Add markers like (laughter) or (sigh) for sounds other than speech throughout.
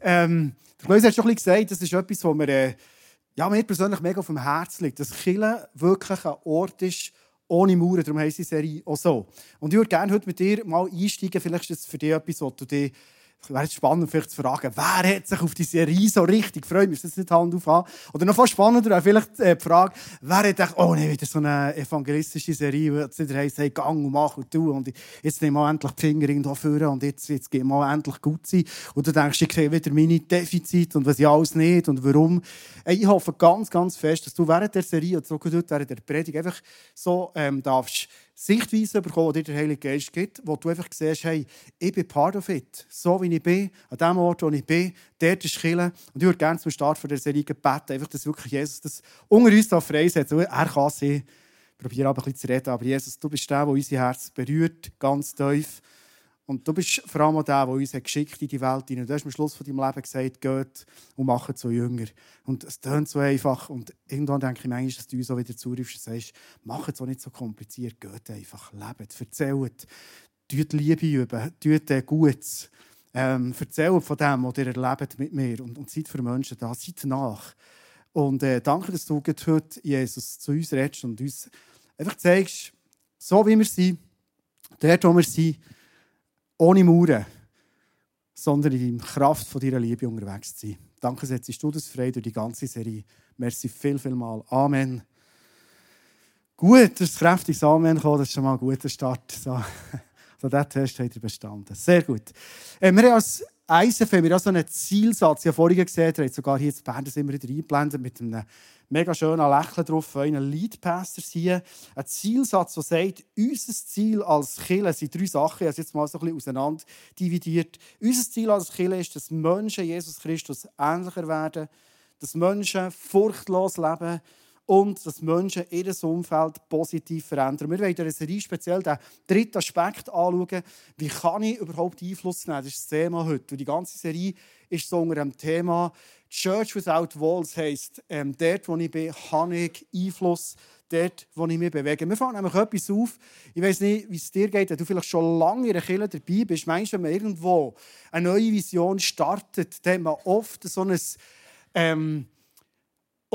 Ähm, der hat schon ein bisschen gesagt, das ist etwas, was mir, äh, ja, mir persönlich mega auf dem Herzen liegt. Dass Chile wirklich ein Ort ist, ohne Mauern. Darum heisst die Serie auch so. Und ich würde gerne heute mit dir mal einsteigen. Vielleicht ist es für dich etwas, was du dir wäre spannend, vielleicht zu fragen, wer hat sich auf die Serie so richtig gefreut? Müsst das nicht Hand aufhaben? Oder noch fast spannender wäre vielleicht äh, die Frage, wer hat gedacht, oh nein, wieder so eine evangelistische Serie, wo es wieder heisst, hey, gang und mach und tu und jetzt nehmen wir endlich die Finger irgendwo führen und jetzt, jetzt geht mal endlich gut sein. Und du denkst, ich sehe wieder meine Defizite und was ich alles nicht und warum. Ich hoffe ganz, ganz fest, dass du während der Serie und so gut während der Predigt einfach so ähm, darfst Sichtweise bekommen, die dir der Heilige Geist gibt, wo du einfach siehst, hey, ich bin part of it. So wie ich bin, an dem Ort, wo ich bin, dort ist Kille. Und ich würde gerne zum Start von der Serie beten, einfach, dass wirklich Jesus das unter uns da freisetzt. Er kann sie. Ich probiere aber ein bisschen zu reden, aber Jesus, du bist der, der unser Herz berührt, ganz tief. Und du bist vor allem der, der uns geschickt in die Welt hinein. Du hast am Schluss von deinem Leben gesagt, geht und macht so Jünger. Und es tönt so einfach. Und irgendwann denke ich manchmal, dass du uns auch wieder zurufst und sagst, macht es auch nicht so kompliziert, geht einfach, lebt, erzählt, tut Liebe üben, tut Gutes. Ähm, erzählt von dem, was ihr erlebt mit mir und, und seid für Menschen da, seid nach. Und äh, danke, dass du heute, Jesus, zu uns redest und uns einfach zeigst, so wie wir sind, dort, wo wir sind, ohne Mauern, sondern in der Kraft von deiner Liebe unterwegs zu sein. Danke, setzt du das frei durch die ganze Serie. Merci viel, viel mal. Amen. Gut, das ist kräftiges Amen gekommen. Das ist schon mal ein guter Start. So, (laughs) so diesen Test hat er bestanden. Sehr gut. Äh, wir haben als ISF haben wir so einen Zielsatz. Habe vorhin gesehen, ihr habt sogar hier in Bern das immer wieder eingeblendet mit einem mega schönen Lächeln drauf von einen Leadpastor hier. Ein Zielsatz, der sagt, unser Ziel als Kirche sind drei Sachen. Ich habe jetzt mal so ein bisschen auseinander. Unser Ziel als Kirche ist, dass Menschen Jesus Christus ähnlicher werden, dass Menschen furchtlos leben und dass Menschen ihr Umfeld positiv verändern. Wir wollen in dieser Serie speziell den dritten Aspekt anschauen. Wie kann ich überhaupt Einfluss nehmen? Das ist das Thema heute. Und die ganze Serie ist so unter dem Thema Church Without Walls heisst, ähm, dort, wo ich bin, habe ich Einfluss dort, wo ich mich bewege. Wir fangen nämlich etwas auf. Ich weiß nicht, wie es dir geht, wenn du vielleicht schon lange in der Kirche dabei bist. Meinst du, wenn man irgendwo eine neue Vision startet, dann hat man oft so ein ähm,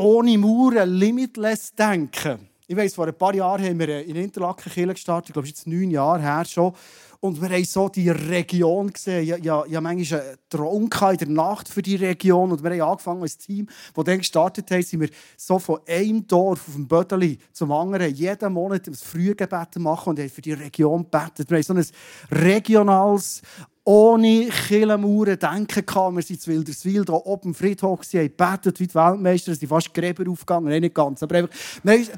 ohne Mauern, limitless Denken. Ich weiss, vor ein paar Jahren haben wir in Interlaken Kirche gestartet. Ich glaube, es ist jetzt neun Jahre her schon. Und wir haben so die Region gesehen. Ich, ich habe manchmal einen Traum in der Nacht für die Region. Und wir haben angefangen als Team, das dann gestartet haben, sind wir so von einem Dorf auf dem Bödeli zum anderen jeden Monat ein Frühgebet machen und haben für die Region gebetet. Wir haben so ein regionales ohne Killenmauern denken kann. Wir sind in Wilderswil, hier oben im Friedhof, haben gebetet wie die Weltmeister, sind fast Gräber aufgegangen, Nein, nicht ganz. Aber einfach,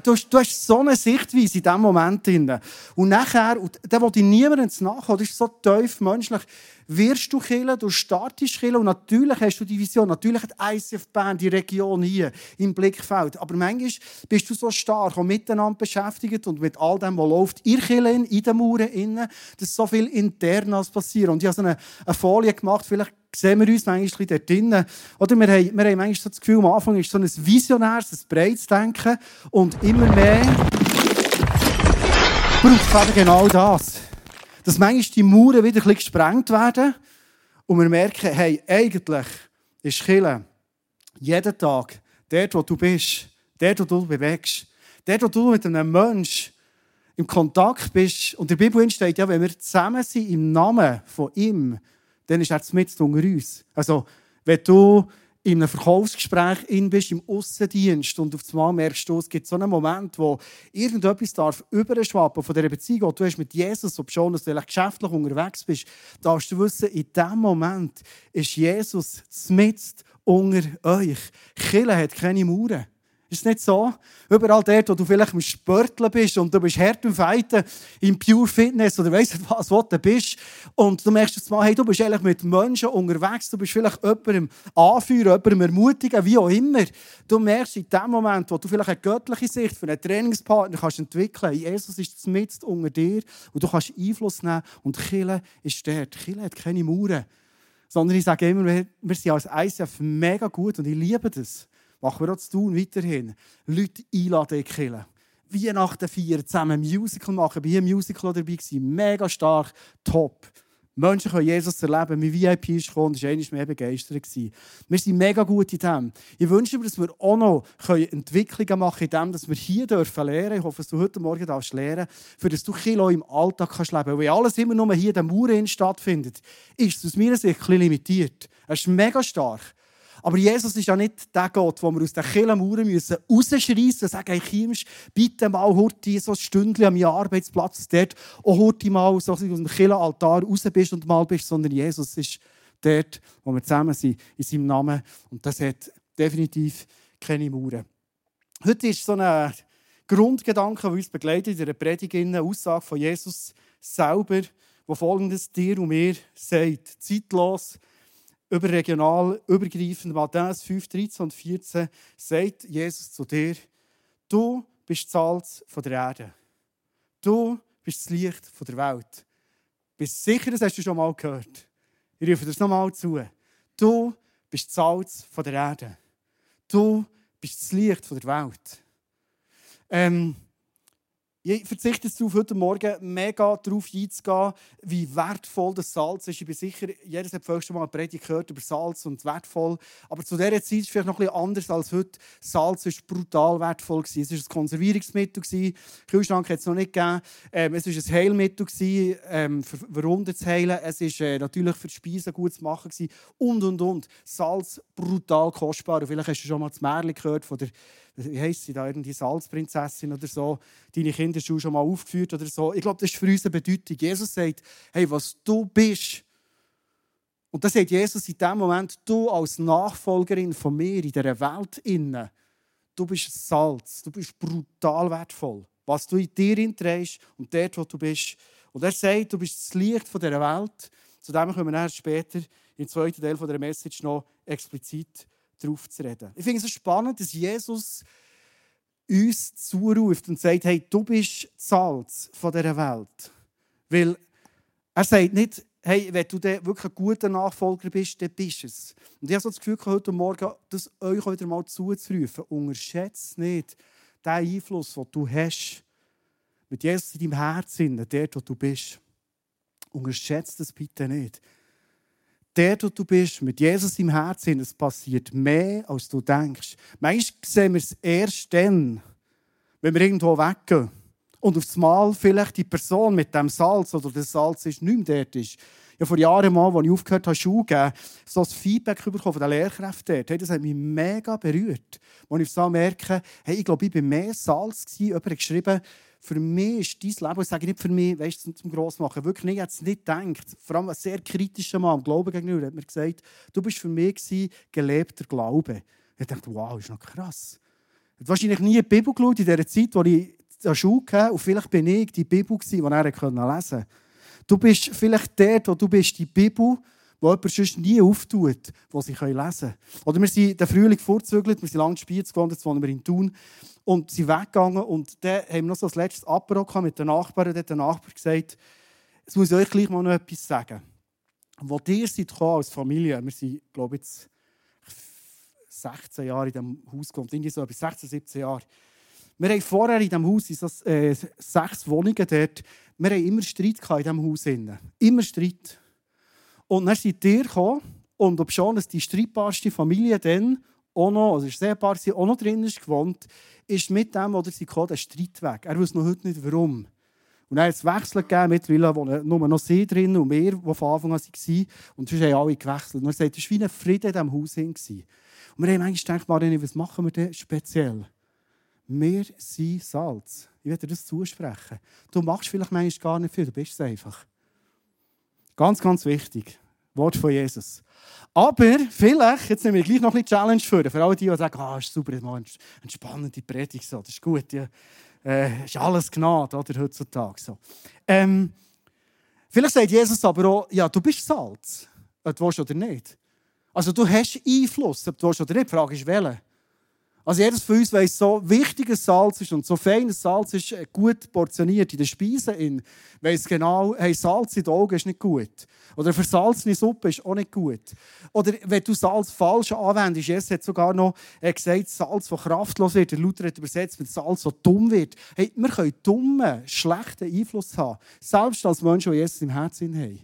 du, hast, du hast so eine Sichtweise in diesem Moment. Und nachher, und da will ich niemandem nachkommen, das ist so tief menschlich, wirst du killen, du startest killen und natürlich hast du die Vision, natürlich hat ICF Band die Region hier im Blickfeld, aber manchmal bist du so stark und miteinander beschäftigt und mit all dem, was läuft, ihr Killen, in den Mauern innen, dass so viel internas passiert. Und ich habe so eine, eine Folie gemacht, vielleicht sehen wir uns manchmal dort drinnen. Oder wir haben, wir haben manchmal das Gefühl, am Anfang ist so ein visionäres, ein breites Denken. Und immer mehr braucht es genau das dass manchmal die Mauern wieder ein bisschen gesprengt werden und wir merken, hey, eigentlich ist Chile jeden Tag dort, wo du bist, dort, wo du bewegst, dort, wo du mit einem Menschen im Kontakt bist. Und der Bibel steht ja, wenn wir zusammen sind im Namen von ihm, dann ist er mit unter uns. Also, wenn du in einem Verkaufsgespräch in bist, im Aussendienst und auf einmal merkst du, es gibt so einen Moment, wo irgendetwas darf überschwappen von dieser Beziehung, die du hast mit Jesus, ob schon, dass du geschäftlich unterwegs bist, darfst du wissen, in diesem Moment ist Jesus mitten unter euch. Kille hat keine Mauern. Ist nicht so? Überall dort, wo du vielleicht im Sportler bist und du bist hart im Fighten, im Pure Fitness oder weißt du was, du bist und du merkst jetzt mal, hey, du bist eigentlich mit Menschen unterwegs, du bist vielleicht jemandem anführen, jemandem ermutigen, wie auch immer. Du merkst in dem Moment, wo du vielleicht eine göttliche Sicht für einen Trainingspartner kannst entwickeln, Jesus ist mitten unter dir und du kannst Einfluss nehmen und Kille ist dort. Kille hat keine Mauern. Sondern ich sage immer, wir sind als ICF mega gut und ich liebe das machen wir auch zu tun weiterhin. Leute einladen in die Wie nach den vier zusammen Musical machen. Hier im Musical dabei, mega stark, top. Menschen können Jesus erleben. Mein VIP ist gekommen und war einmal mehr begeistert. Wir sind mega gut in dem. Ich wünsche mir, dass wir auch noch Entwicklungen machen können, in dem, dass wir hier dürfen lernen. Ich hoffe, dass du heute Morgen darfst lernen für dass du Kilo im Alltag leben kannst. Weil alles immer nur hier in der Mauer stattfindet, ist es aus meiner Sicht ein bisschen limitiert. Es ist mega stark. Aber Jesus ist ja nicht der Gott, wo wir aus den Killenmauern müssen rausschreissen und sagen, hey Kimsch, bitte mal heute so ein Stündchen am Arbeitsplatz dort auch heute mal so aus dem Killenaltar raus bist und mal bist, sondern Jesus ist dort, wo wir zusammen sind, in seinem Namen. Und das hat definitiv keine Mauern. Heute ist so ein Grundgedanke, der uns begleitet in der Predigt, eine Aussage von Jesus selber, wo folgendes dir und mir sagt: Zeitlos, überregional, übergreifend, Matthäus 5, 13 und 14, sagt Jesus zu dir, du bist das Salz der Erde. Du bist das Licht der Welt. Bist sicher, das hast du schon mal gehört. Ich rufe das nochmal zu. Du bist das Salz der Erde. Du bist das Licht der Welt. Ähm, ich verzichte darauf, heute Morgen mega darauf einzugehen, wie wertvoll das Salz ist. Ich bin sicher, jeder hat vielleicht schon mal eine Predigt gehört über Salz und wertvoll. Aber zu dieser Zeit ist es vielleicht noch etwas anders als heute. Salz war brutal wertvoll. Es war ein Konservierungsmittel. Kühlschrank hat es noch nicht gegeben. Ähm, es war ein Heilmittel, für Wunden zu heilen. Es war äh, natürlich für die Speisen gut zu machen. Und, und, und. Salz brutal kostbar. Vielleicht hast du schon mal das Märchen gehört von der wie heisst sie da, irgendwie Salzprinzessin oder so, deine Kinder schon mal aufgeführt oder so. Ich glaube, das ist für uns eine Bedeutung. Jesus sagt, hey, was du bist, und das sagt Jesus in dem Moment, du als Nachfolgerin von mir in dieser Welt innen, du bist Salz, du bist brutal wertvoll. Was du in dir trägst und dort, wo du bist. Und er sagt, du bist das Licht dieser Welt. Zu dem kommen wir später im zweiten Teil der Message noch explizit darauf zu reden. Ich finde es spannend, dass Jesus uns zuruft und sagt, hey, du bist Salz von dieser Welt. Weil er sagt nicht, hey, wenn du wirklich ein guter Nachfolger bist, dann bist du es. Und ich habe so das Gefühl, heute Morgen das euch wieder mal zuzurufen. Unterschätze nicht den Einfluss, den du hast. Mit Jesus in deinem Herzen, dort, wo du bist. Unterschätze das bitte nicht der, wo du bist, mit Jesus im Herzen, es passiert mehr, als du denkst. Manchmal sehen wir es erst dann, wenn wir irgendwo weggehen und auf Mal vielleicht die Person mit dem Salz oder das Salz ist nicht mehr dort ist. Ja, vor Jahren mal, als ich aufgehört habe, Schule geben, so ein Feedback bekommen von den Lehrkräften dort. Hey, das hat mich mega berührt. Als ich so merke, hey, ich glaube, ich war mehr Salz. Jemand hat geschrieben, für mich ist dein Leben, ich sage nicht für mich, weißt, zum, zum Grossmachen, wirklich nicht, ich es nicht gedacht. Vor allem ein sehr kritischer Mann, Glauben gegenüber, hat mir gesagt, du bist für mich gewesen, gelebter Glaube. Ich dachte, wow, ist noch krass. Ich habe wahrscheinlich nie die Bibel geschaut in der Zeit, wo ich an der Schule kam, und vielleicht bin ich die Bibel, die er lesen konnte. Du bist vielleicht dort, wo du bist, die Bibel, wo jemand sonst nie auftut, wo sie lesen können. Oder wir sind den Frühling vorzügelt, wir sind lange in Spiez gewohnt, jetzt wohnen wir in Thun und sind weggegangen. Und dann haben wir noch so das letzte Apero mit den Nachbarn. Und hat der Nachbar gesagt, jetzt muss ich euch gleich mal noch etwas sagen. Wo ihr seid als Familie, wir sind, glaube ich, jetzt 16 Jahre in diesem Haus gewohnt, irgendwie so bis 16, 17 Jahre. Wir haben vorher in diesem Haus, so, äh, sechs Wohnungen dort, wir haben immer Streit in diesem Haus. Immer Streit. Und dann seid ihr gekommen, und ob schon die streitbarste Familie dann auch noch, also sehr paar sind auch noch drin ist gewohnt, ist mit dem, oder sie kam, der Streit weg. Er weiß noch heute nicht, warum. Und dann hat es Wechsel gegeben, mittlerweile wohnen nur noch sie drin und wir, die von Anfang an waren. Und sonst haben alle gewechselt. Und er sagt, es war wie ein Frieden in diesem Haus. Und wir haben eigentlich gedacht, was machen wir denn speziell? Wir sind Salz. Ich werde dir das zusprechen. Du machst vielleicht manchmal gar nicht viel, du bist es einfach. Ganz, ganz wichtig. Wort von Jesus. Aber vielleicht, jetzt nehmen wir gleich noch ein bisschen Challenge für, für alle die, die sagen, ah, ist super, das eine spannende Predigt, so, das ist gut, ja. Äh, ist alles Gnade, oder, heutzutage. So. Ähm, vielleicht sagt Jesus aber auch, ja, du bist Salz, ob du willst oder nicht. Also du hast Einfluss, ob du willst oder nicht. Die Frage ist, welcher. Also jedes von uns weiß, so wichtiges Salz ist und so feines Salz ist äh, gut portioniert in den Speisen. Weiss genau, hey, Salz in den Augen ist nicht gut. Oder versalzene Suppe ist auch nicht gut. Oder wenn du Salz falsch anwendest, Jesus hat sogar noch äh, gesagt, Salz, das kraftlos wird. Der Luther hat übersetzt mit Salz, das dumm wird. Hey, wir können dummen, schlechten Einfluss haben. Selbst als Menschen, die Jesus im Herzen haben.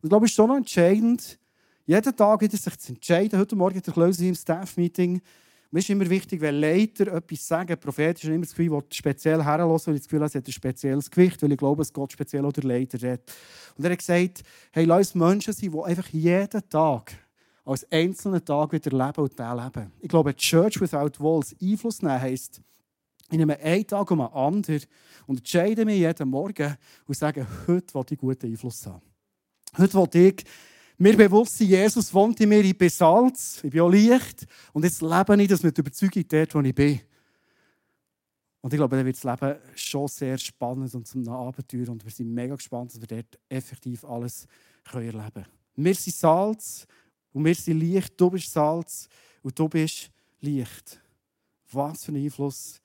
Und ich glaube, es ist schon noch entscheidend, jeden Tag wieder sich zu entscheiden. Heute Morgen der Klöse im Staff-Meeting. Mir ist immer wichtig, wenn Leiter etwas sagen, prophetisch immer das Gefühl, ich speziell herlassen, weil ich das Gefühl habe, es hat ein spezielles Gewicht, weil ich glaube, es Gott speziell oder Leiter redet. Und er hat gesagt, hey, lass uns Menschen sein, die einfach jeden Tag als einzelnen Tag wieder leben und den leben. Ich glaube, Church Without Walls Einfluss nehmen heisst, ich nehme einen Tag um einen anderen und entscheide mich jeden Morgen und sage, heute will ich guten Einfluss haben. Heute will ich mir bewusst sein, Jesus wohnt in mir, ich bin Salz, ich bin auch Licht und jetzt lebe ich das mit Überzeugung dort, wo ich bin. Und ich glaube, dann wird das Leben schon sehr spannend und zum Abenteuer und wir sind mega gespannt, dass wir dort effektiv alles erleben können. Wir sind Salz und wir sind Licht. Du bist Salz und du bist Licht. Was für einen Einfluss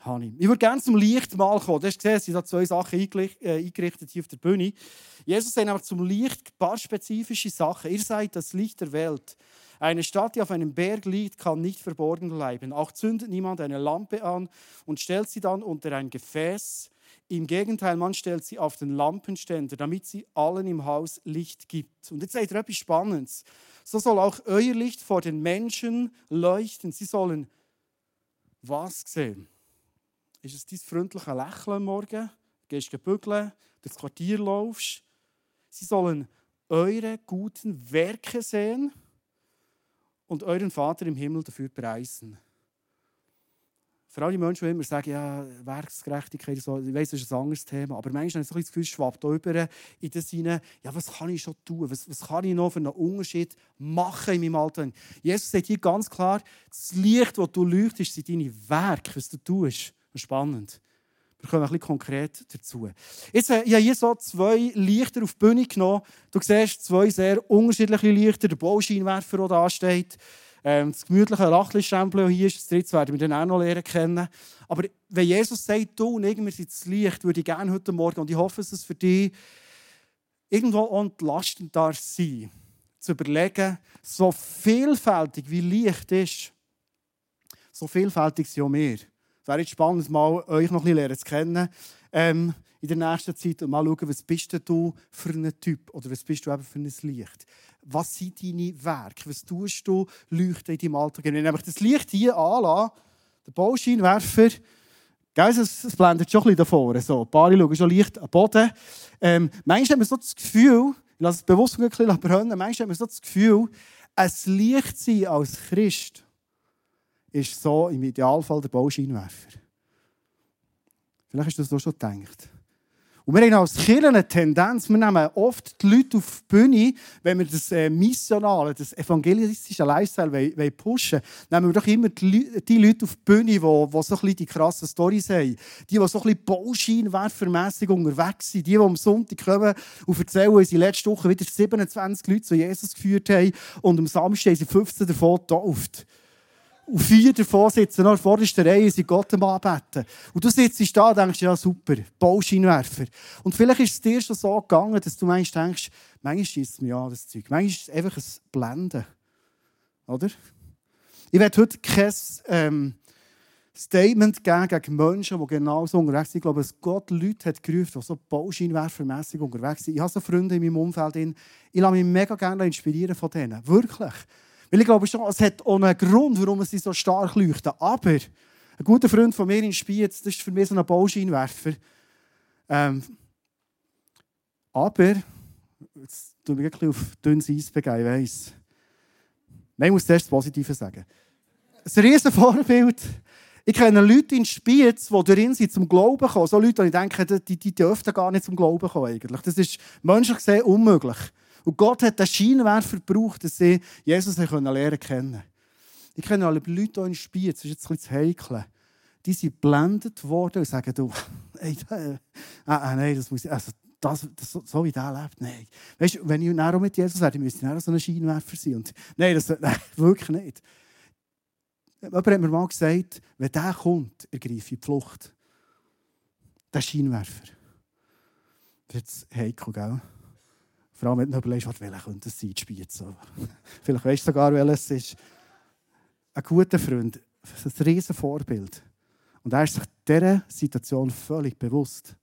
habe ich. Ich würde gerne zum Licht mal kommen. Du hast gesehen, es sind da zwei Sachen äh, eingerichtet hier auf der Bühne. Jesus sagt aber zum Licht ein paar spezifische Sachen. Ihr seid das Licht der Welt. Eine Stadt, die auf einem Berg liegt, kann nicht verborgen bleiben. Auch zündet niemand eine Lampe an und stellt sie dann unter ein Gefäß. Im Gegenteil, man stellt sie auf den Lampenständer, damit sie allen im Haus Licht gibt. Und jetzt seht ihr etwas Spannendes. So soll auch euer Licht vor den Menschen leuchten. Sie sollen was sehen? Ist es dein freundliche Lächeln am Morgen? Du gehst bügeln, durchs Quartier laufst. Sie sollen eure guten Werke sehen und euren Vater im Himmel dafür preisen. Für alle Menschen, die immer sagen, ja, Werksgerechtigkeit, so, ich weiß, das ist ein anderes Thema, aber manchmal habe ich so ein Gefühl, es schwappt über in das hinein, ja, was kann ich schon tun? Was, was kann ich noch für einen Unterschied machen in meinem Alltag? Jesus sagt hier ganz klar, das Licht, das du leuchtest, sind deine Werke, was du tust. Spannend. Wir kommen ein bisschen konkret dazu. Jetzt, äh, ich habe hier so zwei Lichter auf die Bühne genommen. Du siehst zwei sehr unterschiedliche Lichter. Der Bauscheinwerfer, der da steht. Ähm, das gemütliche Lachlichtstempel, das hier ist. Das dritte werden wir dann auch noch lernen kennen. Aber wenn Jesus sagt, du und ich, wir sind das Licht, würde ich gerne heute Morgen, und ich hoffe, dass es für dich irgendwo entlastend darf sein, zu überlegen, so vielfältig wie Licht ist, so vielfältig sind auch wir wäre jetzt spannend, mal euch noch ein bisschen zu kennen ähm, in der nächsten Zeit und mal schauen, was bist du für ein Typ oder was bist du eben für ein Licht. Was sind deine Werke? Was tust du leuchten in deinem Alltag? Wenn ich das Licht hier anlasse, der Bauscheinwerfer, es, es blendet schon ein bisschen davor. So, ein paar schauen schon leicht am Boden. Ähm, manchmal hat man so das Gefühl, ich lasse es bewusst ein bisschen brennen, manchmal hat man so das Gefühl, ein Licht sein als Christ ist so im Idealfall der Bauscheinwerfer. Vielleicht hast du das schon gedacht. Und wir haben als Kirche eine Tendenz, wir nehmen oft die Leute auf die Bühne, wenn wir das äh, Missionale, das evangelistische Lifestyle wollen, pushen wollen, nehmen wir doch immer die, Leute auf die Bühne, die, die so ein die krassen Storys haben. Die, die so ein bisschen Bauscheinwerfermässig unterwegs sind. Die, die am Sonntag kommen und erzählen, dass sie letzte Woche wieder 27 Leute zu Jesus geführt haben und am Samstag sie 15 davon getauft. Und vier davon sitzen noch in der vordersten Reihe und sind Gott am Anbeten. Und du sitzt da und denkst, ja super, Bauscheinwerfer. Und vielleicht ist es dir schon so gegangen, dass du manchmal denkst, manchmal schießt es mir an, das Zeug. Manchmal ist es einfach ein Blenden. Oder? Ich werde heute kein ähm, Statement geben gegen Menschen, die genau so unterwegs sind. Ich glaube, dass Gott Leute hat gerufen, die so bauscheinwerfermässig unterwegs sind. Ich habe so Freunde in meinem Umfeld. Ich lasse mich mega gerne inspirieren von denen. Wirklich. Weil ich glaube schon, es hat auch einen Grund, warum sie so stark leuchten. Aber ein guter Freund von mir in Spiez, das ist für mich so ein Bauscheinwerfer. Ähm, aber, jetzt tue ich wirklich auf dünnes Eis begeben, ich weiss. Nein, ich muss zuerst das Positive sagen. Ein riesen Vorbild. Ich kenne Leute in Spiez, die darin sind zum Glauben kommen. So Leute, die ich denke, die, die dürften gar nicht zum Glauben kommen. Eigentlich. Das ist menschlich gesehen unmöglich. Und Gott hat den Scheinwerfer gebraucht, dass sie Jesus lernen kennen Ich kenne alle Leute hier in Spiez, das ist jetzt ein bisschen heikel. Die sind blendet worden und sagen, du, (laughs) ey, äh, äh, nein, das muss ich, also, das, das, so wie der lebt, nein. Weißt du, wenn ich nachher mit Jesus werde, müsste ich so ein Scheinwerfer sein. Und, nein, das, nein, (laughs) wirklich nicht. Jemand hat mir mal gesagt, wenn der kommt, ergreife ich die Flucht. Der Scheinwerfer. Das ist heikel, gell? Vor allem, wenn du überlegst, welcher könnte es sein, Spiez. (laughs) Vielleicht weißt du sogar, welches es ist. Ein guter Freund, ein riesen Vorbild. Und er ist sich dieser Situation völlig bewusst.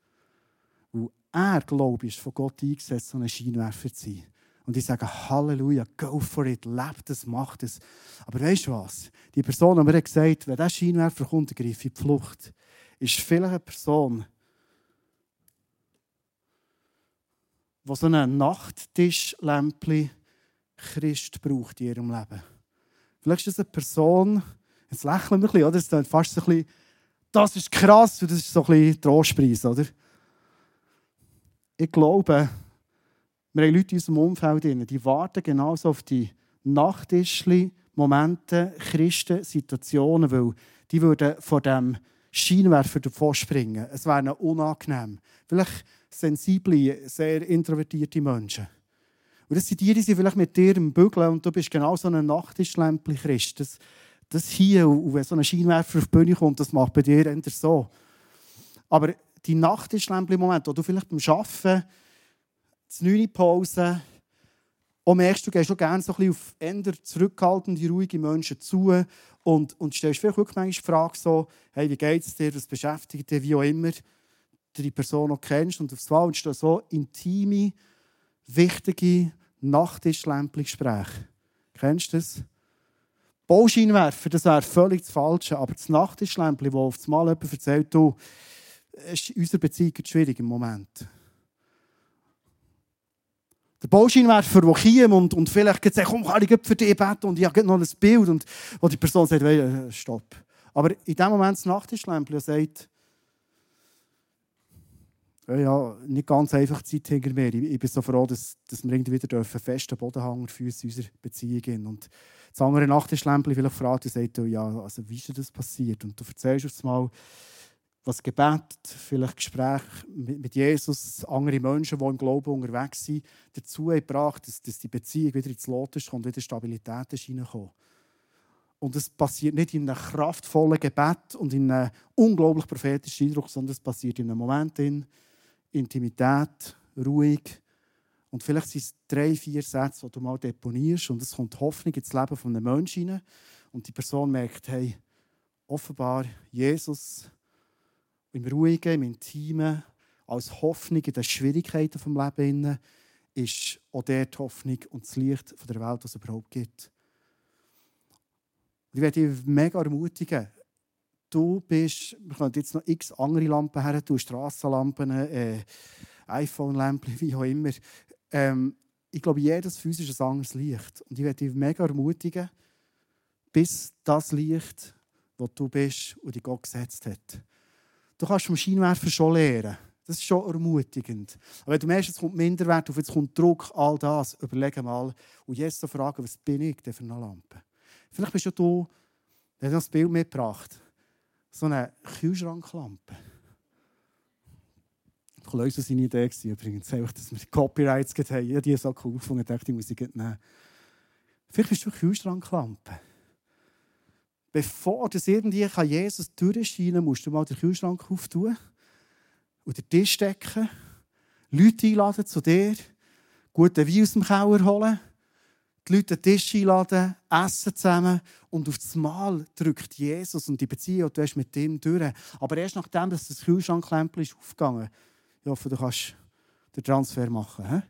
Und er, glaube ich, von Gott eingesetzt, so ein Scheinwerfer zu sein. Und ich sage, Halleluja, go for it, lebt es, macht es. Aber weißt du was? Die Person, die mir gesagt wenn dieser Scheinwerfer kommt, greife in die Flucht, ist vielleicht eine Person, die so ein Nachttischlämpchen Christ braucht in ihrem Leben. Vielleicht ist das eine Person, jetzt lächeln wir ein bisschen, oder? Es ist fast so ein bisschen, das ist krass und das ist so ein bisschen Trostpreis, oder? Ich glaube, wir haben Leute in unserem Umfeld, die warten genauso auf die Nachttischli, Momente, Christen, Situationen, weil die würden von dem Scheinwerfer davor springen. Es wäre unangenehm. Vielleicht sensible, sehr introvertierte Menschen. Und das sind die, die sind vielleicht mit dir im Bügeln und du bist genau so ein Nachttischlämpchen Christ. Das, das hier, und wenn so ein Scheinwerfer auf die Bühne kommt, das macht bei dir eher so. Aber die Nachttischlämpchen-Momente, wo du vielleicht beim Arbeiten, die 9 Pause, auch merkst, du gehst auch gerne so ein auf eher zurückhaltende, ruhige Menschen zu und, und stellst vielleicht wirklich manchmal die Frage so, hey, wie geht es dir, was beschäftigt dich, wie auch immer, die Person noch kennst und aufs Mal entstehen so intime, wichtige Nachttischlämpchen-Gespräche. Kennst du das? Bauscheinwerfer, das wäre völlig das Falsche, aber das Nachttischlämpchen, das auf das Mal jemand erzählt, du, ist in unserer Beziehung schwierig im Moment. Der Bauscheinwerfer, der kommt und, und vielleicht sagt, komm, kann ich für dich beten und ich habe noch ein Bild und wo die Person sagt, stopp. Aber in dem Moment das Nachttischlämpchen sagt, ja, nicht ganz einfach Zeit hinter mir. Ich, ich bin so froh, dass, dass wir irgendwie wieder einen festen Bodenhanger für uns unserer Beziehung Und das andere Nachttischlämpchen vielleicht fragt und sagt, ja, also wie ist das passiert? Und du erzählst uns mal, was Gebet, vielleicht Gespräche mit Jesus, andere Menschen, die im Glauben unterwegs sind, dazu gebracht, dass, dass die Beziehung wieder ins Lot ist und wieder Stabilität ist. Und es passiert nicht in einem kraftvollen Gebet und in einem unglaublich prophetischen Eindruck, sondern es passiert in einem Moment in Intimität, ruhig. Und vielleicht sind es drei, vier Sätze, die du mal deponierst und es kommt Hoffnung ins Leben von einem Menschen rein. Und die Person merkt, hey, offenbar Jesus im Ruhigen, im Intimen, als Hoffnung in den Schwierigkeiten des Lebens ist auch der die Hoffnung und das Licht der Welt, das es überhaupt gibt. Und ich werde dich mega ermutigen. Du bist, wir können jetzt noch x andere Lampen her tun, Strassenlampen, äh, iPhone-Lampen, wie auch immer. Ähm, ich glaube, jedes uns ist ein anderes Licht. Und ich werde dich mega ermutigen, bis das Licht, das du bist und die Gott gesetzt hat. Du kannst vom Scheinwerfer schon lernen. Das ist schon ermutigend. Aber wenn du merkst, es kommt Minderwert auf, jetzt kommt Druck, all das, überlege mal und jetzt so fragen, was bin ich denn für eine Lampe? Vielleicht bist du, der hat das Bild mitgebracht, so eine Kühlschranklampe. Klöse seine Idee übrigens, einfach, dass wir Copyrights haben. Ja, die so cool gefunden, ich dachte, die muss ich nehmen. Vielleicht bist du eine Kühlschranklampe bevor das irgendwie kann Jesus durchscheinen musst du mal den Kühlschrank auftun und den Tisch decken, Leute einladen zu dir, guten Wein aus dem Keller holen, die Leute den Tisch einladen, essen zusammen und auf das Mal drückt Jesus und die Beziehung, du hast mit ihm durch. Aber erst nachdem dass das Kühlschrankklempel ist aufgegangen, ich hoffe, du kannst den Transfer machen. He?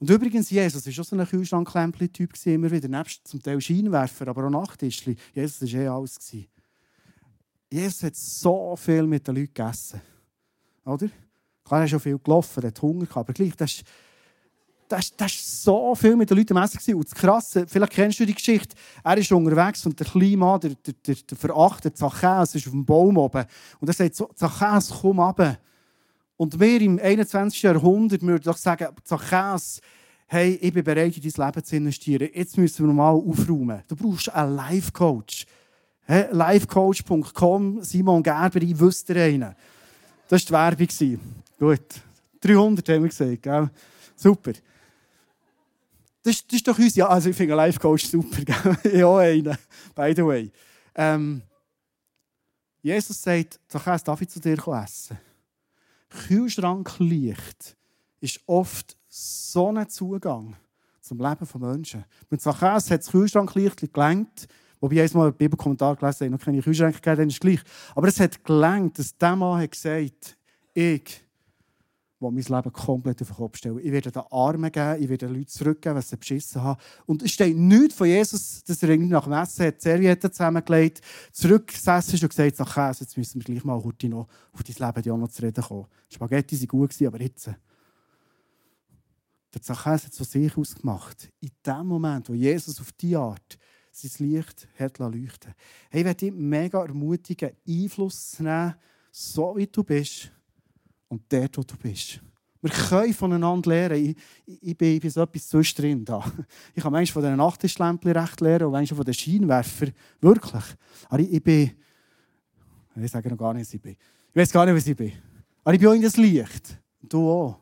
Und übrigens, Jesus war auch so ein Kühlschrank-Typ immer wieder, nebst zum Teil Scheinwerfer, aber auch Nachttischli. Jesus war eh alles. Jesus hat so viel mit den Leuten gegessen. Oder? Klar, er ist schon viel gelaufen, hat Hunger gehabt, aber gleich, das ist, das, ist so viel mit den Leuten am Essen. Und das Krasse, vielleicht kennst du die Geschichte, er ist unterwegs und der kleine Mann, der, der, der, der verachtete Zachäus, ist auf dem Baum oben. Und er sagt Zachäus, komm runter. Und wir im 21. Jahrhundert würden doch sagen, Zachäus, hey, ich bin bereit, in dein Leben zu investieren. Jetzt müssen wir mal aufräumen. Du brauchst einen Life-Coach. Hey, Livecoach.com, Simon Gerber, ich wüsste einen. Das war die Werbung. Gut. 300 haben wir gesagt, gell? Super. Das, das ist doch uns, ja, also ich finde einen Life-Coach super, (laughs) ja, einen, by the way. Ähm, Jesus sagt, Zachäus, darf ich zu dir essen? Kühlschranklicht ist oft so ein Zugang zum Leben von Menschen. Mit Zachäus hat das Kühlschranklicht gelenkt, wobei ich einmal einen Bibelkommentar gelesen habe, noch keine Kühlschränke gegeben, dann ist es gleich. Aber es hat gelenkt, dass der Mann hat gesagt ich, die mein Leben komplett auf den Kopf stellen. Ich werde den Armen geben, ich werde den Leuten zurückgeben, was sie beschissen haben. Und es steht nichts von Jesus, dass er irgendwie nach dem Essen hat Servietten zusammengelegt, zurückgesessen ist und gesagt hat, Käse, jetzt müssen wir gleich mal heute noch auf dein Leben auch noch zu reden kommen. Spaghetti waren gut, aber jetzt... Der Zachäus hat es von sich ausgemacht. In dem Moment, wo Jesus auf die Art sein Licht hat leuchten Hey, ich werde dich mega ermutigen, Einfluss zu nehmen, so wie du bist und dort, wo du bist. Wir können voneinander lernen. Ich, ich, ich, bin, so etwas zwischendrin da. Ich kann manchmal von den Nachttischlämpchen recht lernen und manchmal von den Scheinwerfern. Wirklich. Aber ich, ich bin... Ich sage noch gar nicht, was ich bin. Ich weiß gar nicht, was ich bin. Aber ich bin auch in das Licht. Und du auch.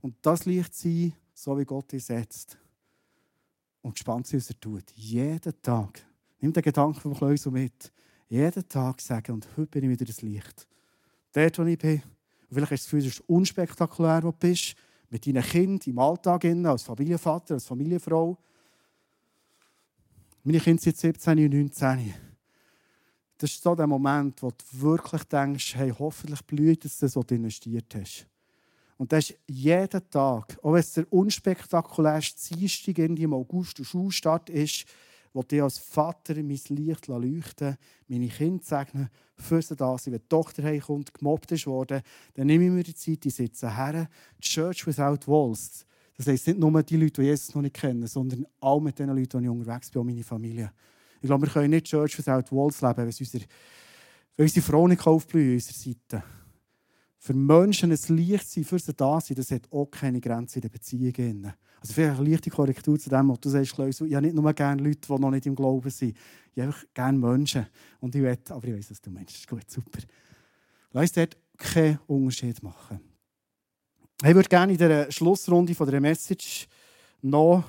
Und das Licht sein, so wie Gott es setzt. Und gespannt sein, was er tut. Jeden Tag. Nimm den Gedanken vom Kleusel mit. Jeden Tag sagen, und heute bin ich wieder das Licht. Dort, wo ich bin. Vielleicht das Gefühl, es ist unspektakulär, wo du bist. Mit deinen Kindern im Alltag, als Familienvater, als Familienfrau. Meine Kinder sind 17 und 19. Das ist so der Moment, wo du wirklich denkst, hey, hoffentlich blüht es, was du investiert hast. Und das ist jeden Tag, auch wenn es der unspektakulärste Dienstag im August der Schulstart ist, wo ich als Vater mein Licht leuchten meine Kinder segnen, für da sind. Wenn die Tochter heimkommt, gemobbt ist worden, dann nehme ich mir die Zeit, die sitzen her. Church Without Walls. Das heisst nicht nur die Leute, die Jesus noch nicht kennen, sondern auch mit den Leuten, die ich unterwegs bin, auch meine Familie. Ich glaube, wir können nicht Church Without Walls leben, wenn unsere, wenn unsere Frau nicht aufblühen auf unserer Seite für Menschen ein Licht sein, für sie da sein, das hat auch keine Grenze in den Beziehungen. Also vielleicht eine leichte Korrektur zu dem, was du sagst, ich habe nicht nur gerne Leute, die noch nicht im Glauben sind. Ich habe gerne Menschen. Und ich will, aber ich weiß, was du meinst. Das ist gut, super. Lass uns dort keinen Unterschied machen. Ich würde gerne in der Schlussrunde von der Message noch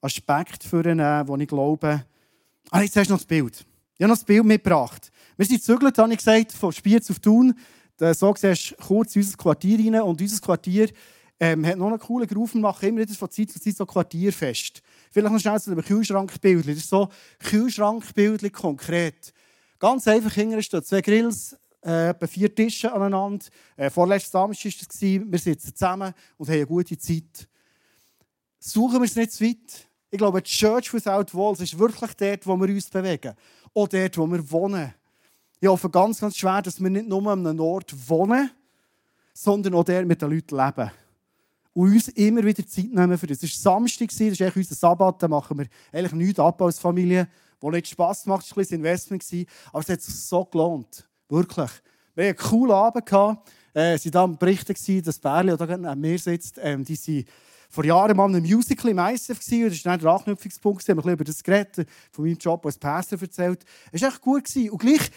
Aspekte führen, wo ich glaube, ah, jetzt hast du noch das Bild. Ich habe noch das Bild mitgebracht. Wir sind gezügelt, habe ich gesagt, von Spiez auf Thun. So siehst du kurz unser Quartier rein. Und unser Quartier ähm, hat noch einen coolen Groove. Wir machen immer wieder von Zeit zu Zeit so Quartierfest. Vielleicht noch schnell zu einem Kühlschrankbild. Das ist so Kühlschrankbild konkret. Ganz einfach, hinten stehen zwei Grills, äh, etwa vier Tische aneinander. Äh, vorletztes Samstag war das. Wir sitzen zusammen und haben eine gute Zeit. Suchen wir es nicht zu weit. Ich glaube, die Church Without Walls ist wirklich dort, wo wir uns bewegen. Auch dort, wo wir wohnen. Ich hoffe ganz, ganz schwer, dass wir nicht nur an einem Ort wohnen, sondern auch der mit den Leuten leben. Und uns immer wieder Zeit nehmen für das. Es war Samstag, das ist unser Sabbat, da machen wir eigentlich nichts ab als Familie, wo nicht Spass macht, es war ein Investment, aber es hat sich so gelohnt. Wirklich. Wir hatten einen coolen Abend. Äh, sie waren Berichten, dass Bärli, der neben mir sitzt, ähm, die sind vor Jahren mal in einem Musical im ISF gewesen, das war dann der Anknüpfungspunkt. Wir haben ein bisschen über das geredet, von meinem Job als Pastor erzählt. Es war echt gut. Und gleich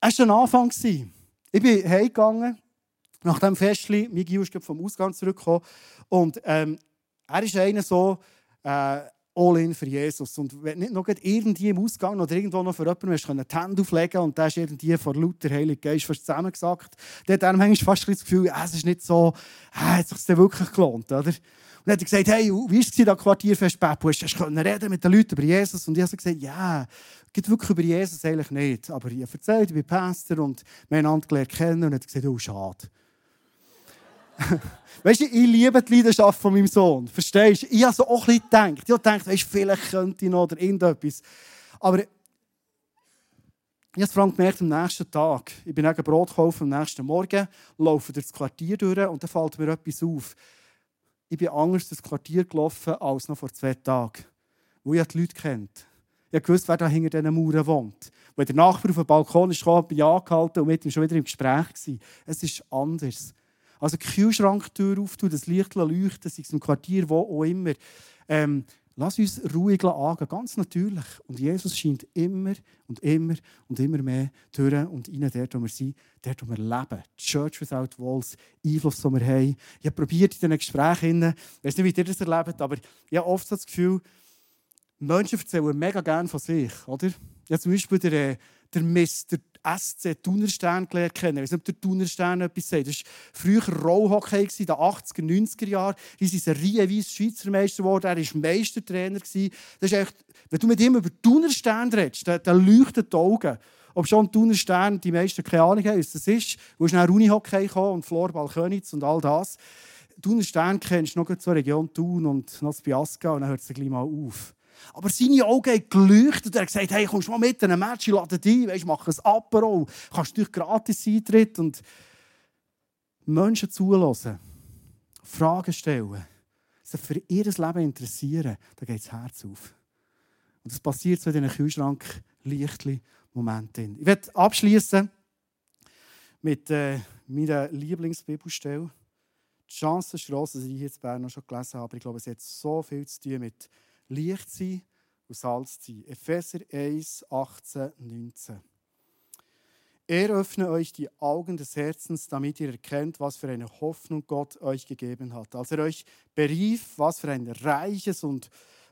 es war ein Anfang. Ich bin heimgegangen, nach dem Festchen. Mein Gil ist vom Ausgang zurückgekommen. Und ähm, er ist einer so, äh, all in für Jesus. Und wenn nicht noch irgendwie im Ausgang oder irgendwo noch für jemanden hast, die Hände auflegen und der ist irgendwie vor lauter Heiligen Geist fast zusammengesackt, dann hat er manchmal fast das Gefühl, es ist nicht so, äh, hat sich wirklich gelohnt, oder? Dann hat er gesagt, hey, wie war es da Quartierfest Beppu? Hast du reden mit den Leuten über Jesus? Und ich habe gesagt, ja, geht wirklich über Jesus eigentlich nicht. Aber ich habe erzählt, ich bin Pastor und wir haben einander kennen und er hat gesagt, oh, schade. (laughs) weißt du, ich liebe die Leidenschaft von meinem Sohn. Verstehst du? Ich habe so auch ein bisschen gedacht. Ich habe gedacht, weißt, vielleicht könnte ich noch oder irgendetwas. Aber ich habe vor allem gemerkt am nächsten Tag. Ich bin dann Brot kaufen am nächsten Morgen, laufe durch das Quartier durch und dann fällt mir etwas auf ich bin anders das Quartier gelaufen als noch vor zwei Tagen, wo ich die Leute kennt. Ich wusste, wer da hinter diesen Mauern wohnt. Wenn der Nachbar auf dem Balkon ist, bin ich angehalten und mit ihm schon wieder im Gespräch. Es ist anders. Also die Kühlschranktür auftun, das Licht leuchten, sei es im Quartier, wo auch immer. Ähm, Lass uns ruhig angehen, ganz natürlich. Und Jesus scheint immer und immer und immer mehr Türen und rein dort, wo wir sind, dort, wo wir leben. Church Without Walls, Einfluss, den wir haben. Ich habe probiert in diesen Gesprächen, ich weiß nicht, wie ihr das erlebt, aber ich habe oft das Gefühl, Menschen erzählen mega gerne von sich. Oder? Ja, zum Beispiel der, der Mr. SC Thunerstern kennen. Ich weiß nicht, ob der Thunerstern etwas sagt. Das war früher Rollhockey in den 80er, 90er Jahren. Er ist serienweise Schweizer Meister geworden. Er war Meistertrainer. Das ist echt, wenn du mit ihm über Thunerstern redest, dann, dann leuchten die Augen. ob schon Thuner Stern die meisten keine Ahnung haben, was das ist. Wo ist dann Unihockey und Florball Könitz und all das. Thuner Stern kennst du noch zur Region Thun und noch Biasca und dann hört es gleich mal auf. Aber seine Augen haben geleuchtet. Er hat gesagt, hey, kommst mal mit in ein Match, ich lade dich ein, mach ein Apero, kannst du gratis Eintritt und Menschen zulassen, Fragen stellen, sich für ihr Leben interessieren, da geht das Herz auf. Und das passiert so in diesen Kühlschrank leichtli Momenten. Ich werde abschließen mit äh, meiner Lieblingsbibelstelle. Die Chance ist gross, dass ich hier in Bern noch schon gelesen habe. Ich glaube, es hat so viel zu tun mit Licht sein und Salz sein. Epheser 1, 18, 19. Er öffne euch die Augen des Herzens, damit ihr erkennt, was für eine Hoffnung Gott euch gegeben hat. Als er euch berief, was für ein reiches und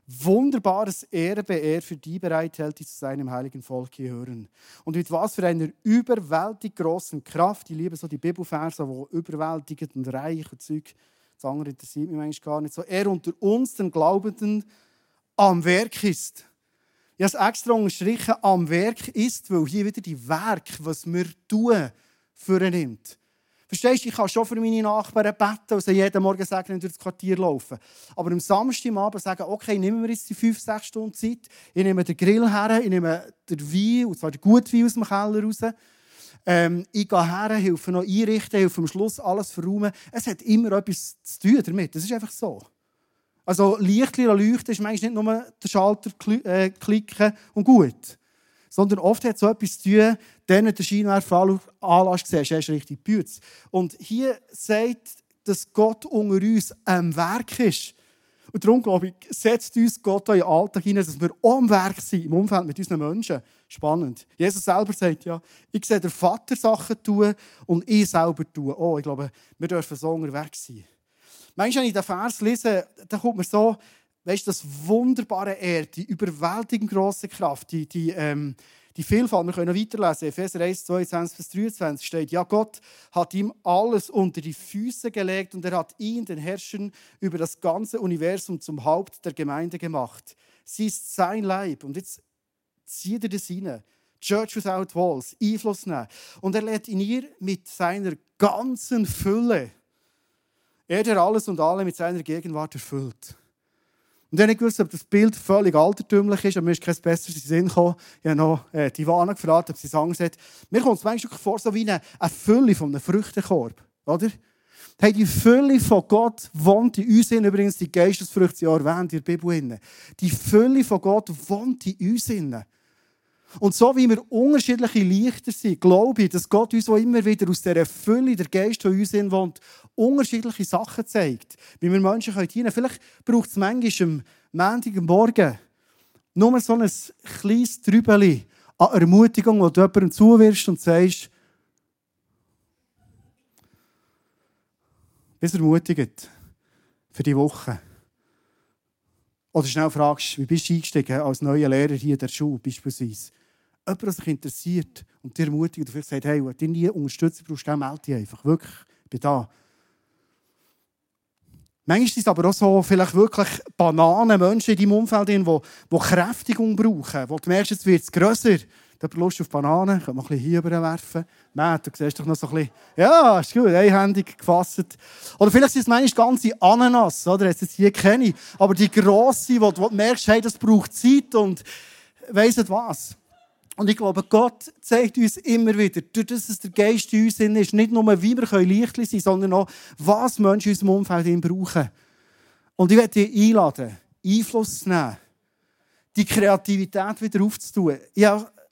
wunderbares Erbe er für die bereithält, die zu seinem heiligen Volk gehören. Und mit was für einer überwältig großen Kraft, ich liebe so die Bibelverse, die überwältigend und reich und Zeug, das andere interessiert mich eigentlich gar nicht so, er unter uns, den Glaubenden, am Werk ist. Ich habe es extra unterstrichen, am Werk ist, weil hier wieder die Werk, was wir tun, vornimmt. Verstehst du, ich kann schon für meine Nachbarn beten und sie jeden Morgen sagen, durch das Quartier laufen. Aber am Samstagabend sagen, okay, nehmen wir jetzt die fünf, sechs Stunden Zeit, ich nehme den Grill her, ich nehme den Wein, und zwar den guten Wein aus dem Keller raus. Ähm, ich gehe her, helfe noch einrichten, helfe am Schluss alles verräumen. Es hat immer etwas zu tun damit. Das ist einfach so. Also Licht leuchten ist manchmal nicht nur den Schalter äh, klicken und gut. Sondern oft hat so etwas zu tun, dann der Scheinwerfer Anlass siehst, hast richtig Bütz. Und hier sagt, dass Gott unter uns am Werk ist. Und darum glaube ich, setzt uns Gott in den Alltag hinein, dass wir am Werk sind, im Umfeld mit unseren Menschen. Spannend. Jesus selber sagt ja, ich sehe den Vater Sachen tun und ich selber tun. Oh, ich glaube, wir dürfen so unterwegs sein. Manchmal, wenn ich den Vers lese, dann kommt mir so, weißt, das wunderbare Er, die überwältigend große Kraft, die, die, ähm, die Vielfalt. Wir können weiterlesen. Epheser 1, 22 bis 23 steht, ja, Gott hat ihm alles unter die Füße gelegt und er hat ihn, den Herrschern, über das ganze Universum zum Haupt der Gemeinde gemacht. Sie ist sein Leib. Und jetzt zieht er das rein. Church without walls, Einfluss nehmen. Und er lädt in ihr mit seiner ganzen Fülle er, der alles und alle mit seiner Gegenwart erfüllt. Und ich habe nicht gewusst, ob das Bild völlig altertümlich ist, aber mir ist kein besseres Sinn gekommen. Ich habe noch äh, die Ivana gefragt, ob sie es anders hat. Mir kommt es manchmal vor, so wie eine, eine Fülle von einem Früchtekorb. Oder? Hey, die Fülle von Gott wohnt in uns. Übrigens, die Geistesfrüchte sind erwähnt in der Bibel. Die Fülle von Gott wohnt in uns. Und so wie wir unterschiedliche Lichter sind, glaube ich, dass Gott uns auch immer wieder aus dieser Fülle, der Geist, der uns in wohnt, unterschiedliche Sachen zeigt. Wie wir Menschen können. Vielleicht braucht es manchmal am Montagmorgen nur so ein kleines Trübeli an Ermutigung, wo du jemandem zuwirfst und sagst, bist ermutigt für die Woche. Oder schnell fragst, wie bist du eingestiegen als neuer Lehrer hier in der Schule beispielsweise jemand, der sich interessiert und dir ermutigt und vielleicht sagt, hey, wenn du nie Unterstützung brauchst, dann melde dich einfach. Wirklich, ich bin da. Manchmal sind es aber auch so vielleicht wirklich Bananen, Menschen in deinem Umfeld, die, Kräftigung brauchen, wo du merkst, jetzt wird es grösser. Du hast Lust auf Bananen, kannst mal ein bisschen hier werfen. Nein, du siehst doch noch so ein bisschen, ja, ist gut, einhändig gefasst. Oder vielleicht sind es manchmal ganze Ananas, oder? Jetzt hier kenne Aber die grosse, wo du merkst, hey, das braucht Zeit und weiss nicht was. Und ich glaube, Gott zeigt uns immer wieder, durch das es der Geist in uns ist, nicht nur, wie wir leicht sein können, sondern auch, was Menschen in unserem Umfeld brauchen. Und ich werde dich einladen, Einfluss zu nehmen, die Kreativität wieder aufzutun. Ich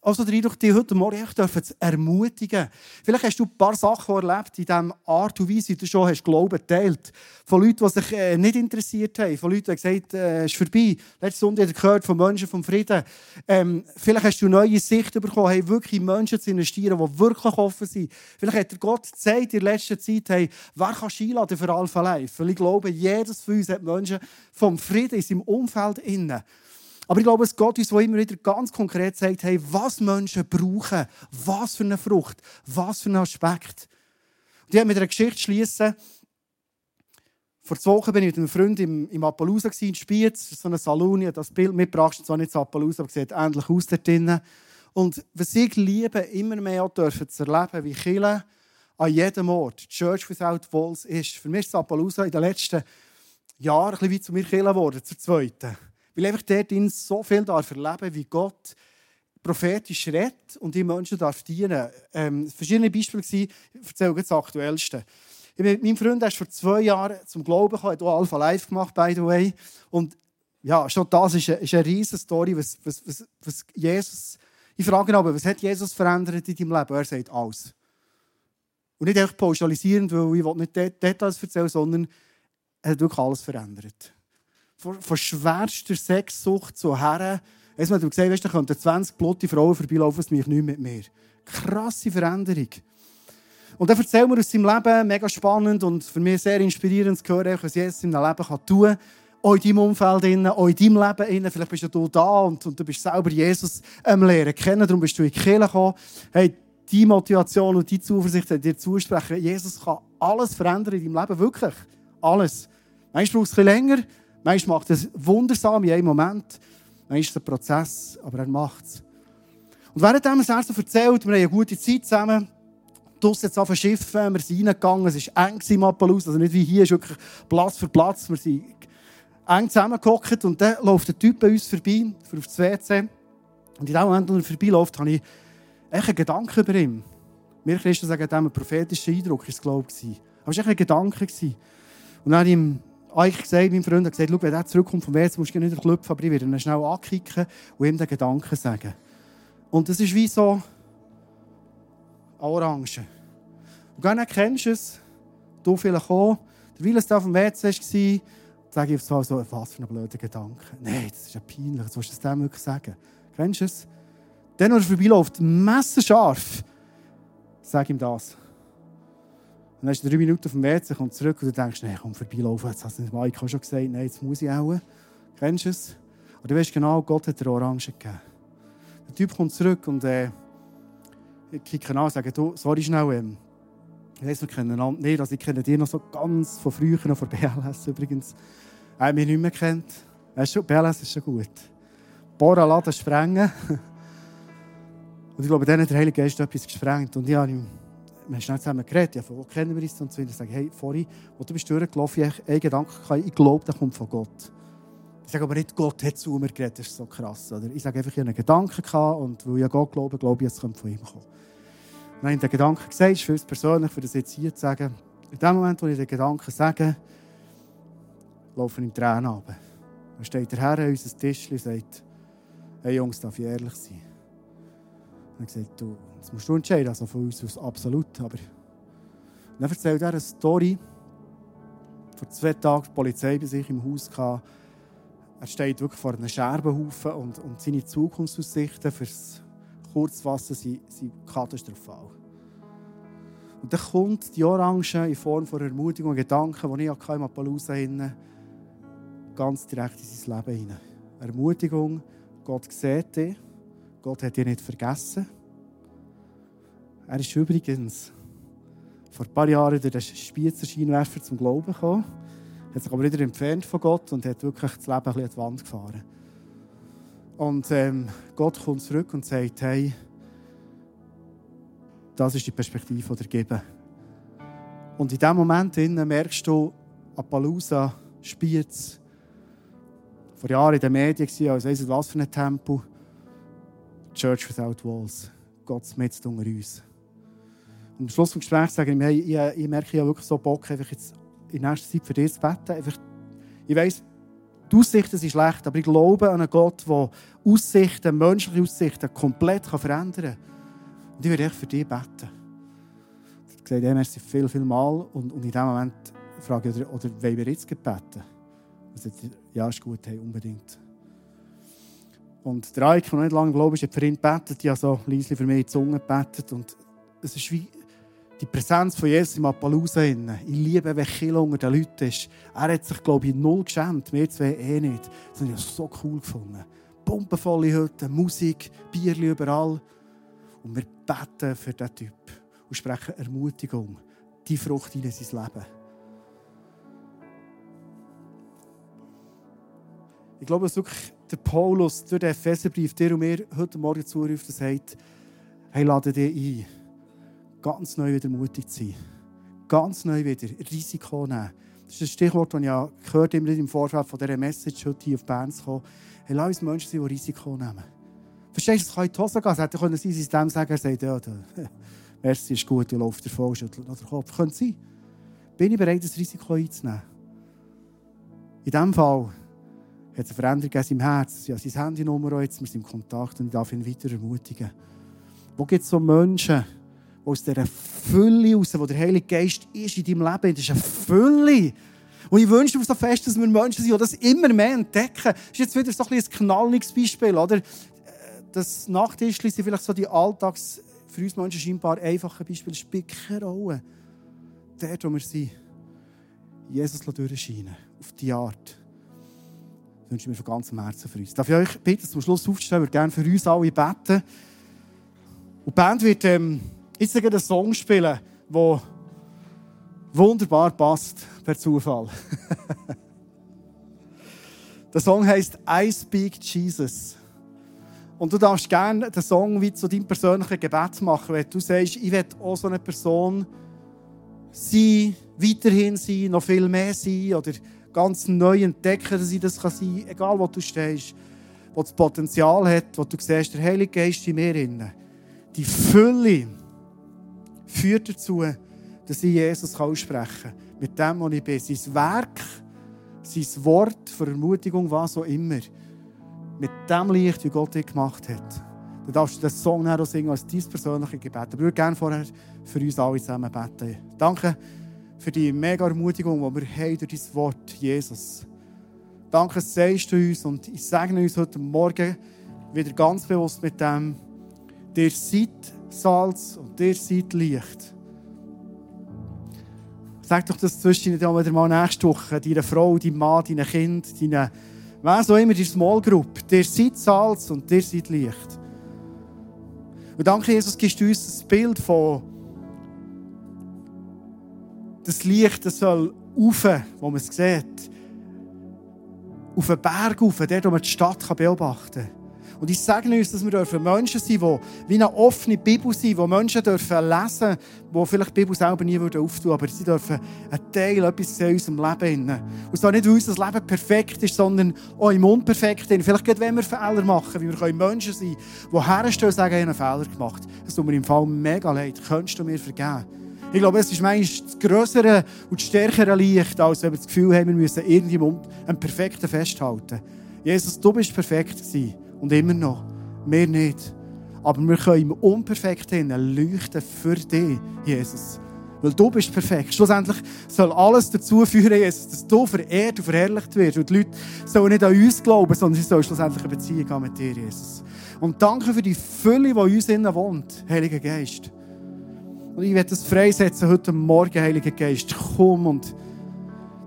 also der Eindruck, dich heute Morgen ich dürfen zu ermutigen. Vielleicht hast du ein paar Sachen erlebt in dieser Art und Weise, wie du schon hast Glauben teilt. Von Leuten, die sich äh, nicht interessiert haben. Von Leuten, die gesagt haben, es äh, ist vorbei. Letzte Sonntag gehört von Menschen vom Frieden. Ähm, vielleicht hast du neue Sicht bekommen, hey, wirklich Menschen zu investieren, die wirklich offen sind. Vielleicht hat dir Gott gezeigt in der letzten Zeit, hey, wer kann einladen für Alpha Life? Weil ich glaube, jedes von uns hat Menschen vom Frieden in seinem Umfeld innen. Aber ich glaube, es Gott uns, immer wieder ganz konkret sagt, hey, was Menschen brauchen, was für eine Frucht, was für einen Aspekt. Und ich habe mit einer Geschichte schließen. Vor zwei Wochen war ich mit einem Freund im, im Appaloosa in Spiez, so eine Salon, das Bild mitgebracht, zwar nicht das Appaloosa, aber sieht ähnlich aus dort drinnen. Und was ich liebe, immer mehr dürfen zu erleben, wie Kirche an jedem Ort, Church Without Walls ist. Für mich ist Appaloosa in den letzten Jahren ein bisschen wie zu mir Kirche geworden, zur zweiten. Weil einfach dort so viel darf erleben, wie Gott prophetisch redet und die Menschen darf dienen. Ähm, verschiedene Beispiele waren, ich erzähle das aktuellste. Ich bin, mein Freund ist vor zwei Jahren zum Glauben gekommen, hat auch Alpha Live gemacht, by the way. Und ja, schon das ist eine, ist eine riesige Story, was, was, was, was Jesus ich frage ihn aber, was hat Jesus verändert in deinem Leben? Er sagt alles. Und nicht einfach pauschalisierend, weil ich nicht Details erzählen sondern er hat wirklich alles verändert. Von, von schwerster Sexsucht zu Herren. Erstmal, du gesehen weißt, da könnten 20 blutige Frauen vorbeilaufen, es mich nicht mit mir. Krasse Veränderung. Und dann erzählt mir aus seinem Leben, mega spannend und für mich sehr inspirierend zu hören, was Jesus in seinem Leben tun kann auch in deinem Umfeld, in deinem Leben. Vielleicht bist du da und, und du bist selber Jesus am Lehren kennen. Darum bist du in die Kirche gekommen. Hey, die Motivation und die Zuversicht dir zusprechen. Jesus kann alles verändern in deinem Leben. Wirklich. Alles. Manchmal braucht es ein bisschen länger. Manchmal macht es wundersam in einem Moment. Manchmal ist es ein Prozess, aber er macht es. Und während er es so erzählt, wir haben eine gute Zeit zusammen, draussen jetzt auf Schiffen, wir sind reingegangen, es war eng im Appalus, also nicht wie hier, es ist wirklich Platz für Platz, wir sind eng zusammengehockt und dann läuft der Typ bei uns vorbei, für aufs WC. Und in dem Moment, als er vorbeiläuft, habe ich einen Gedanken über ihn. Wir Christen sagen dem, ein prophetischer Eindruck war es, glaube. Aber es war ein Gedanke. Und dann habe ich eigentlich gesagt, mein Freund gesagt, schau, wenn er zurückkommt vom WC, musst du nicht klopfen, aber ich werde ihn schnell ankicken und ihm den Gedanken sagen. Und das ist wie so eine Orange. Und dann kennst du es, du vielleicht auch, es da auf dem WC war, sage ich so, so, was für ein blöder Gedanke. Nein, das ist ja peinlich. Was willst du das dem wirklich sagen? Kennst du es? Dann, wenn er vorbeiläuft, messerscharf, sag ihm das. Dann ist er drei Minuten auf dem WC, kommt zurück und du denkst, nein, komm vorbeilaufen. Jetzt hat Mike schon gesagt, nein, jetzt muss ich auch. Kennst du es? Und du weißt genau, Gott hat dir Orangen gegeben. Der Typ kommt zurück und äh, ich kicke an und sage, du, sorry schnell, ähm, ich weiss, wir kennen einander nicht, also ich kenne dich noch so ganz von früher, noch von BLS übrigens. Er hat mich nicht mehr kennt. BLS ist schon gut. Bohren, laden, sprengen. (laughs) Und ich glaube, dann hat der Heilige Geist etwas gesprengt. Und ich habe wir haben schnell zusammen geredet, ja, von wo kennen wir uns? Und so. Ich hey, vorhin, wo du bist durchgelaufen, ich einen Gedanken gehabt, ich glaube, der kommt von Gott. Ich sage aber nicht, Gott hat zu mir geredet, das ist so krass. Oder? Ich sage einfach, ich einen Gedanken gehabt und weil ich Gott glaube, glaube ich, es kommt von ihm kommen. dann habe ich den Gedanken gesagt, für uns persönlich, für das jetzt hier zu sagen, in dem Moment, wo ich den Gedanken sage, laufen ihm Tränen runter. Dann steht der Herr an unser Tisch und sagt, hey Jungs, darf ich ehrlich sein? Und das musst du entscheiden, also von uns aus absolut. Aber dann erzählt er eine Story. Vor zwei Tagen die Polizei bei sich im Haus hatte. Er steht wirklich vor einem Scherbenhaufen und, und seine Zukunftsaussichten fürs Kurzfassen sind, sind katastrophal. Und dann kommt die Orange in Form von Ermutigung und Gedanken, die ich in Appaloosa hatte, ganz direkt in sein Leben hinein. Ermutigung, Gott sieht dich, Gott hat dich nicht vergessen. Er ist übrigens vor ein paar Jahren durch den Spiezer Scheinwerfer zum Glauben gekommen, hat sich aber wieder entfernt von Gott und hat wirklich das Leben ein an die Wand gefahren. Und ähm, Gott kommt zurück und sagt, hey, das ist die Perspektive, die er geben. Und in diesem Moment merkst du, Appaloosa, Spiez, vor Jahren in den Medien als weiss was für ein Tempel. Church Without Walls. Gott mit unter uns. Und am Schluss des Gesprächs sage ich mir, hey, ich, ich merke, habe wirklich so Bock, einfach jetzt in nächster Zeit für dich zu beten. Einfach, ich weiss, die Aussichten sind schlecht, aber ich glaube an einen Gott, der Aussichten, menschliche Aussichten komplett verändern kann. Und ich werde für dich beten. Ich habe gesagt, merci viel, viel Mal. Und, und in dem Moment frage ich, oder, wollen wir jetzt beten? Also, ja, ist gut, hey, unbedingt. Und der Eik, der nicht lange glaubt, hat für ihn gebetet. Ich habe so leise für mich in die Zunge gebetet. Und es ist wie die Präsenz von Jesus im Appaloosa. Ich liebe, wenn Kiel unter den Leuten ist. Er hat sich, glaube ich, null geschämt. Wir zwei eh nicht. Das habe ich so cool gefunden. Pumpenvolle Hütte, Musik, Bierli überall. Und wir beten für diesen Typ und sprechen Ermutigung, die Frucht in sein Leben. Ich glaube, dass wirklich der Paulus durch den Epheserbrief dir und mir heute Morgen zuruft sagt, hey, lade dich ein, ganz neu wieder mutig zu sein. Ganz neu wieder Risiko nehmen. Das ist ein Stichwort, das ich gehört immer im Vorfeld von dieser Message heute hier auf Bern zu kommen. Hey, lass uns Menschen sein, die Risiko nehmen. Verstehst du, es kann in die Hose gehen. Es hätte können sein, sie dem sagen, er sagt, ja, der, (laughs) merci ist gut, ich laufe davon, schüttelt noch den Kopf. Könnte sein. Bin ich bereit, das Risiko einzunehmen? In diesem Fall hat es eine Veränderung in seinem Herz. Ja, sein Handynummer jetzt, wir sind in Kontakt und ich darf ihn weiter ermutigen. Wo gibt es so Menschen, aus dieser Fülle raus, wo der Heilige Geist ist in deinem Leben, das ist eine Fülle. Und ich wünsche mir so fest, dass wir Menschen sind, die das immer mehr entdecken. Das ist jetzt wieder so ein, ein knalliges Beispiel, oder? Das Nachttischchen sind vielleicht so die Alltags, für uns Menschen scheinbar einfache Beispiele. Rolle. Dort, wo wir sind, Jesus durchscheinen. Auf die Art. Das wünsche ich mir von ganzem Herzen für uns. Darf ich euch bitten, zum Schluss aufzustehen? Ich würde gerne für uns alle beten. Und die Band wird ähm, jetzt einen Song spielen, der wunderbar passt, per Zufall. (laughs) der Song heißt I Speak Jesus. Und du darfst gerne den Song wie zu deinem persönlichen Gebet machen, wenn du sagst, ich will auch so eine Person sein, weiterhin sein, noch viel mehr sein oder ganz neu entdecken, dass ich das kann sein kann, egal wo du stehst, wo das Potenzial hat, wo du siehst, der Heilige Geist in mir. Innen. Die Fülle führt dazu, dass ich Jesus aussprechen kann. Mit dem, was ich bin. Sein Werk, sein Wort für Ermutigung, was auch immer. Mit dem Licht, wie Gott dich gemacht hat. Dann darfst du den Song auch singen als dein persönliches Gebet. Aber ich würde gerne vorher für uns alle zusammen beten. Danke für die mega Ermutigung, die wir haben durch dein Wort, Jesus. Danke, sagst du uns und ich segne uns heute Morgen wieder ganz bewusst mit dem, der seid Salz und der seid Licht. Sag doch das zwischen dir wieder mal nächste Woche, deiner Frau, deinem Mann, deinem Kind, deinen, wer so immer, die Small Group. Der seid Salz und der seid Licht. Und danke, Jesus, gibst du uns das Bild von das Licht das soll rauf, wo man es sieht. Auf den Berg rauf, dort, wo man die Stadt beobachten kann. Und ich sage uns, dass wir Menschen sein dürfen, die wie eine offene Bibel sind, wo Menschen dürfen lesen die vielleicht die Bibel selber nie auftun würden, aber sie dürfen einen Teil, etwas in unserem Leben. Und zwar nicht, weil unser Leben perfekt ist, sondern auch im Unperfekten. Vielleicht gerade, wenn wir Fehler machen, wie wir Menschen sein können, die herstellen und sagen, ich habe einen Fehler gemacht. Das tut mir im Fall mega leid. Könntest du mir vergeben? Ich glaube, es ist manchmal das größere und das stärkere Licht, als wenn wir das Gefühl haben, wir müssen irgendjemandem einen Perfekten festhalten. Jesus, du bist perfekt gewesen. Und immer noch. Wir nicht. Aber wir können im Unperfekten leuchten für dich, Jesus. Weil du bist perfekt. Schlussendlich soll alles dazu führen, Jesus, dass du verehrt und verherrlicht wirst. Und die Leute sollen nicht an uns glauben, sondern sie sollen schlussendlich eine Beziehung haben mit dir, Jesus. Und danke für die Fülle, die in uns innen wohnt, Heiliger Geist. Und ich werde das freisetzen heute Morgen, Heiliger Geist. Komm und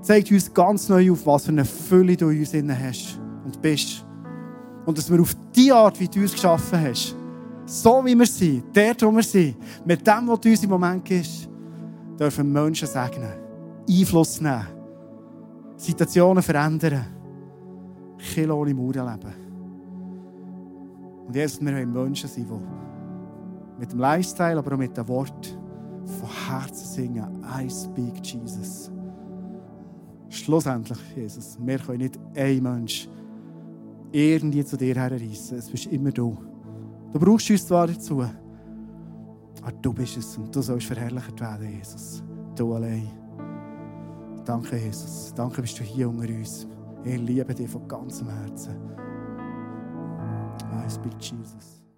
zeig uns ganz neu auf, was für eine Fülle du in uns innen hast und bist. Und dass wir auf die Art, wie du uns geschaffen hast, so wie wir sind, dort, wo wir sind, mit dem, was du uns im Moment gibst, dürfen Menschen segnen, Einfluss nehmen, Situationen verändern, Kill ohne Mauern leben. Und jetzt, wir wollen Menschen sein, die mit dem Lifestyle, aber auch mit dem Wort von Herzen singen. I speak Jesus. Schlussendlich, Jesus, wir können nicht ein Mensch irgendwie zu dir herreissen. Es bist immer du. Du brauchst uns zwar dazu, aber du bist es und du sollst verherrlicht werden, Jesus. Du allein. Danke, Jesus. Danke, bist du hier unter uns. Ich liebe dich von ganzem Herzen. I speak Jesus.